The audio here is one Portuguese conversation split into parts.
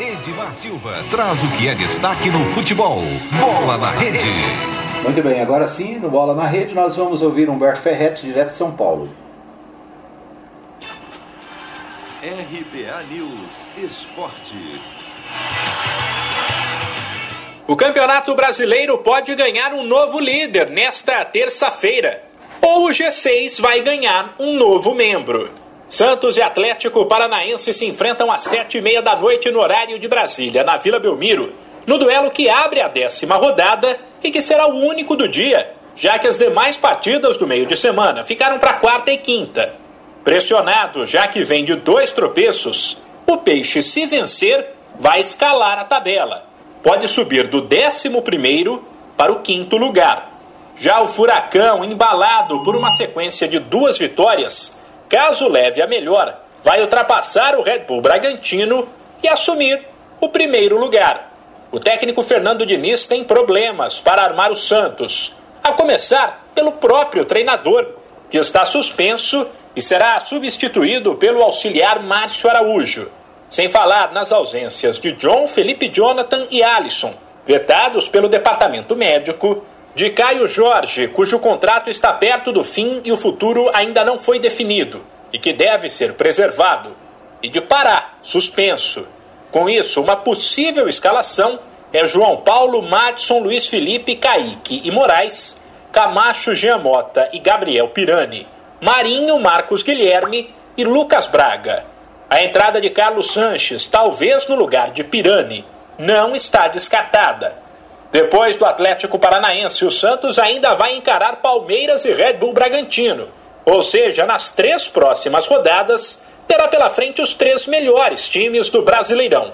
Edmar Silva traz o que é destaque no futebol. Bola na rede. Muito bem, agora sim, no Bola na Rede, nós vamos ouvir Humberto Ferretti, direto de São Paulo. RBA News Esporte. O Campeonato Brasileiro pode ganhar um novo líder nesta terça-feira. Ou o G6 vai ganhar um novo membro. Santos e Atlético Paranaense se enfrentam às sete e meia da noite no horário de Brasília, na Vila Belmiro, no duelo que abre a décima rodada e que será o único do dia, já que as demais partidas do meio de semana ficaram para quarta e quinta. Pressionado, já que vem de dois tropeços, o Peixe, se vencer, vai escalar a tabela. Pode subir do décimo primeiro para o quinto lugar. Já o Furacão, embalado por uma sequência de duas vitórias, caso leve a melhor, vai ultrapassar o Red Bull Bragantino e assumir o primeiro lugar. O técnico Fernando Diniz tem problemas para armar o Santos, a começar pelo próprio treinador, que está suspenso e será substituído pelo auxiliar Márcio Araújo. Sem falar nas ausências de John, Felipe Jonathan e Alisson, vetados pelo departamento médico de Caio Jorge, cujo contrato está perto do fim e o futuro ainda não foi definido e que deve ser preservado, e de Pará, suspenso. Com isso, uma possível escalação é João Paulo, Madison, Luiz Felipe, Kaique e Moraes, Camacho, Giamota e Gabriel Pirani, Marinho, Marcos Guilherme e Lucas Braga. A entrada de Carlos Sanches, talvez no lugar de Pirani, não está descartada depois do Atlético Paranaense, o Santos ainda vai encarar Palmeiras e Red Bull Bragantino. Ou seja, nas três próximas rodadas, terá pela frente os três melhores times do Brasileirão.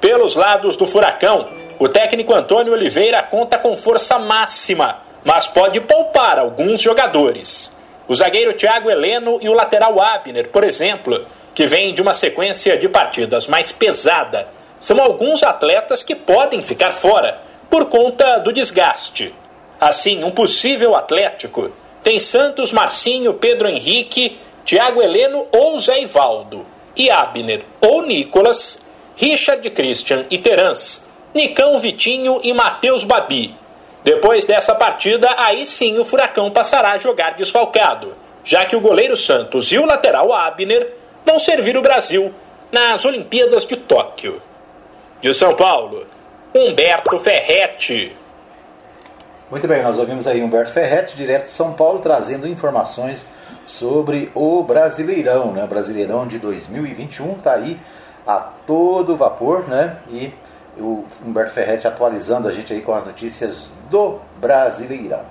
Pelos lados do Furacão, o técnico Antônio Oliveira conta com força máxima, mas pode poupar alguns jogadores. O zagueiro Thiago Heleno e o lateral Abner, por exemplo, que vem de uma sequência de partidas mais pesada, são alguns atletas que podem ficar fora por conta do desgaste. Assim, um possível Atlético tem Santos, Marcinho, Pedro Henrique, Thiago Heleno ou Zé Ivaldo, e Abner ou Nicolas, Richard Christian e Terans, Nicão Vitinho e Matheus Babi. Depois dessa partida, aí sim o Furacão passará a jogar desfalcado, já que o goleiro Santos e o lateral Abner vão servir o Brasil nas Olimpíadas de Tóquio. De São Paulo, Humberto Ferretti. Muito bem, nós ouvimos aí Humberto Ferretti, direto de São Paulo, trazendo informações sobre o Brasileirão, né? Brasileirão de 2021 está aí a todo vapor, né? E o Humberto Ferretti atualizando a gente aí com as notícias do Brasileirão.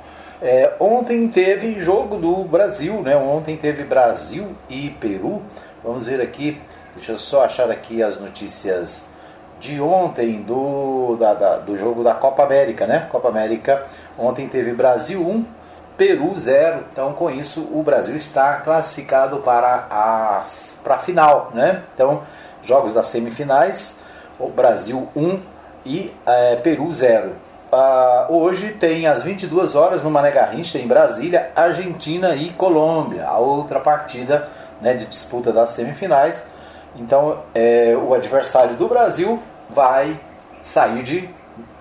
É, ontem teve jogo do Brasil, né? Ontem teve Brasil e Peru. Vamos ver aqui, deixa eu só achar aqui as notícias de ontem do, da, da, do jogo da Copa América, né? Copa América, ontem teve Brasil 1, Peru 0. Então, com isso, o Brasil está classificado para a, para a final, né? Então, jogos das semifinais, o Brasil 1 e é, Peru 0. Uh, hoje tem às 22 horas no Mané Garrincha, em Brasília, Argentina e Colômbia, a outra partida né, de disputa das semifinais. Então, é, o adversário do Brasil vai sair de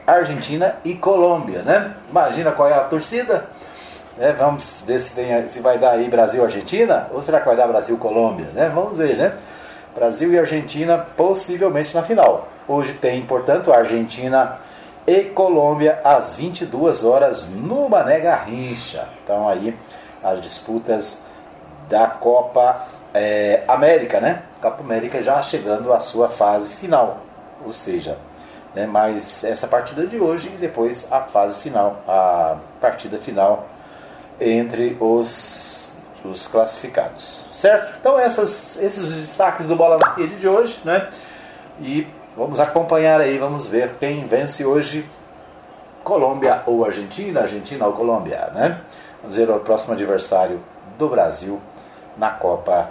Argentina e Colômbia, né? Imagina qual é a torcida. É, vamos ver se, tem, se vai dar aí Brasil-Argentina ou será que vai dar Brasil-Colômbia, né? Vamos ver, né? Brasil e Argentina possivelmente na final. Hoje tem, portanto, Argentina e Colômbia às 22 horas no Mané Garrincha. Então aí as disputas da Copa é, América, né? Copa América já chegando à sua fase final ou seja, né, mas essa partida de hoje e depois a fase final, a partida final entre os, os classificados, certo? Então essas, esses destaques do Bola na Rede de hoje, né? E vamos acompanhar aí, vamos ver quem vence hoje, Colômbia ou Argentina, Argentina ou Colômbia, né? Vamos ver o próximo adversário do Brasil na Copa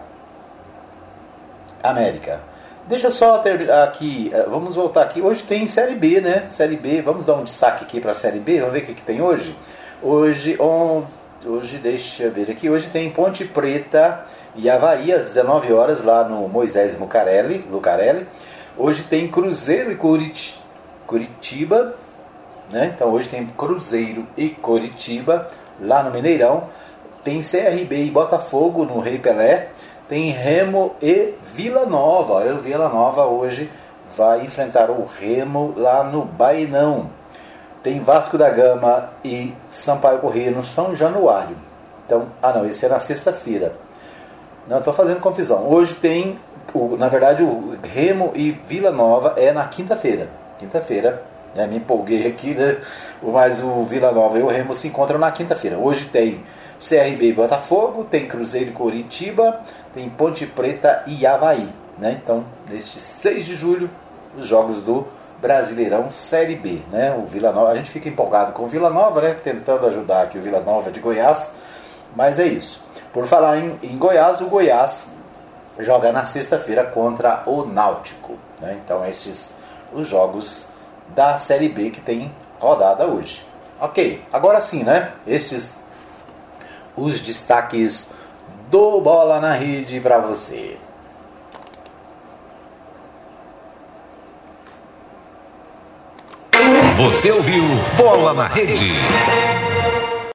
América. Deixa só ter aqui, eh, vamos voltar aqui. Hoje tem Série B, né? Série B, vamos dar um destaque aqui para a Série B, vamos ver o que, que tem hoje. Hoje, on, hoje, deixa eu ver aqui, hoje tem Ponte Preta e Havaí às 19 horas lá no Moisés Lucarelli. Lucarelli. Hoje tem Cruzeiro e Curit Curitiba, né? Então hoje tem Cruzeiro e Curitiba lá no Mineirão. Tem CRB e Botafogo no Rei Pelé. Tem Remo e Vila Nova. O Vila Nova hoje vai enfrentar o Remo lá no Bainão. Tem Vasco da Gama e Sampaio Corrêa no São Januário. Então, ah não, esse é na sexta-feira. Não, estou fazendo confusão. Hoje tem, o, na verdade, o Remo e Vila Nova é na quinta-feira. Quinta-feira, né, me empolguei aqui, né? Mas o Vila Nova e o Remo se encontram na quinta-feira. Hoje tem CRB e Botafogo, tem Cruzeiro e Coritiba, tem Ponte Preta e Havaí. Né? Então, neste 6 de julho, os jogos do Brasileirão Série B. Né? O Vila Nova, a gente fica empolgado com o Vila Nova, né? tentando ajudar aqui o Vila Nova de Goiás, mas é isso. Por falar em, em Goiás, o Goiás joga na sexta-feira contra o Náutico. Né? Então, estes os jogos da Série B que tem rodada hoje. Ok, agora sim, né? Estes os destaques do Bola na Rede para você. Você ouviu Bola na Rede.